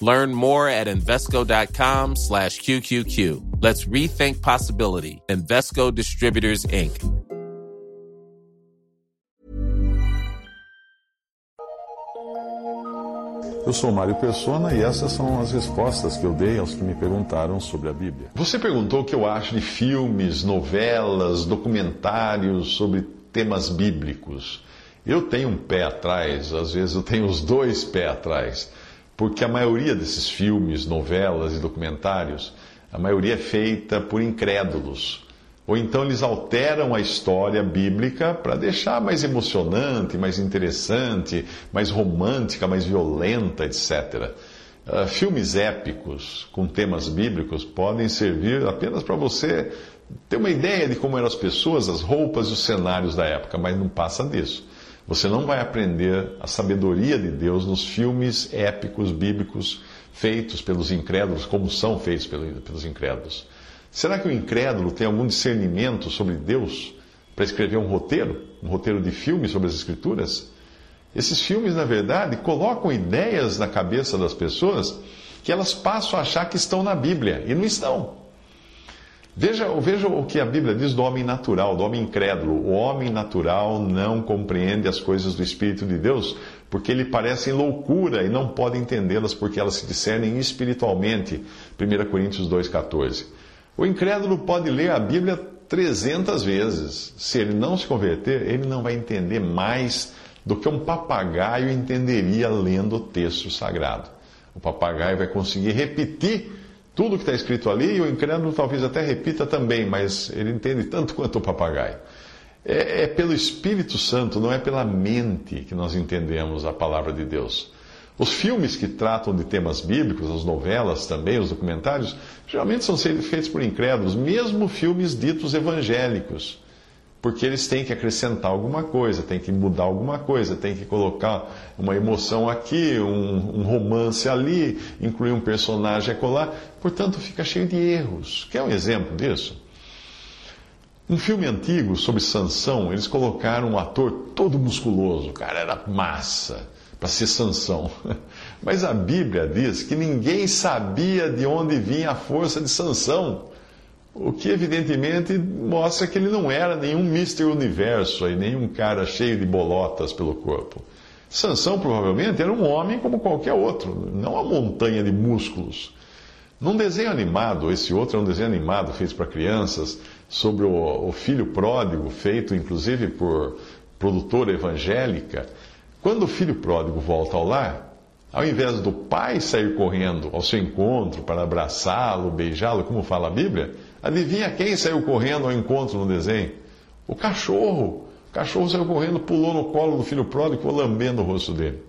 Learn more at Invesco.com slash QQQ. Let's rethink possibility. Invesco Distributors, Inc. Eu sou Mário Persona e essas são as respostas que eu dei aos que me perguntaram sobre a Bíblia. Você perguntou o que eu acho de filmes, novelas, documentários sobre temas bíblicos. Eu tenho um pé atrás, às vezes eu tenho os dois pés atrás, porque a maioria desses filmes, novelas e documentários, a maioria é feita por incrédulos. Ou então eles alteram a história bíblica para deixar mais emocionante, mais interessante, mais romântica, mais violenta, etc. Uh, filmes épicos com temas bíblicos podem servir apenas para você ter uma ideia de como eram as pessoas, as roupas e os cenários da época, mas não passa disso. Você não vai aprender a sabedoria de Deus nos filmes épicos bíblicos feitos pelos incrédulos, como são feitos pelos incrédulos. Será que o incrédulo tem algum discernimento sobre Deus para escrever um roteiro, um roteiro de filme sobre as Escrituras? Esses filmes, na verdade, colocam ideias na cabeça das pessoas que elas passam a achar que estão na Bíblia e não estão. Veja, veja o que a Bíblia diz do homem natural, do homem incrédulo. O homem natural não compreende as coisas do Espírito de Deus, porque lhe parecem loucura e não pode entendê-las porque elas se discernem espiritualmente. 1 Coríntios 2,14. O incrédulo pode ler a Bíblia 300 vezes. Se ele não se converter, ele não vai entender mais do que um papagaio entenderia lendo o texto sagrado. O papagaio vai conseguir repetir tudo que está escrito ali, o incrédulo talvez até repita também, mas ele entende tanto quanto o papagaio. É, é, pelo Espírito Santo, não é pela mente que nós entendemos a palavra de Deus. Os filmes que tratam de temas bíblicos, as novelas também, os documentários, geralmente são feitos por incrédulos, mesmo filmes ditos evangélicos porque eles têm que acrescentar alguma coisa, têm que mudar alguma coisa, têm que colocar uma emoção aqui, um, um romance ali, incluir um personagem acolá. Portanto, fica cheio de erros. Quer um exemplo disso? Um filme antigo sobre Sansão, eles colocaram um ator todo musculoso, cara era massa, para ser Sansão. Mas a Bíblia diz que ninguém sabia de onde vinha a força de Sansão. O que evidentemente mostra que ele não era nenhum Mr. Universo, aí, nenhum cara cheio de bolotas pelo corpo. Sansão provavelmente era um homem como qualquer outro, não uma montanha de músculos. Num desenho animado, esse outro é um desenho animado feito para crianças, sobre o, o filho pródigo, feito inclusive por produtora evangélica. Quando o filho pródigo volta ao lar, ao invés do pai sair correndo ao seu encontro para abraçá-lo, beijá-lo, como fala a Bíblia, Adivinha quem saiu correndo ao encontro no desenho? O cachorro. O cachorro saiu correndo, pulou no colo do filho pródigo ficou lambendo o rosto dele.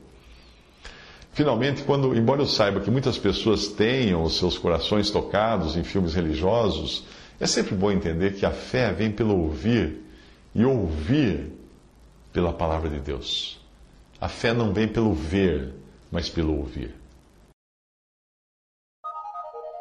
Finalmente, quando, embora eu saiba que muitas pessoas tenham os seus corações tocados em filmes religiosos, é sempre bom entender que a fé vem pelo ouvir e ouvir pela palavra de Deus. A fé não vem pelo ver, mas pelo ouvir.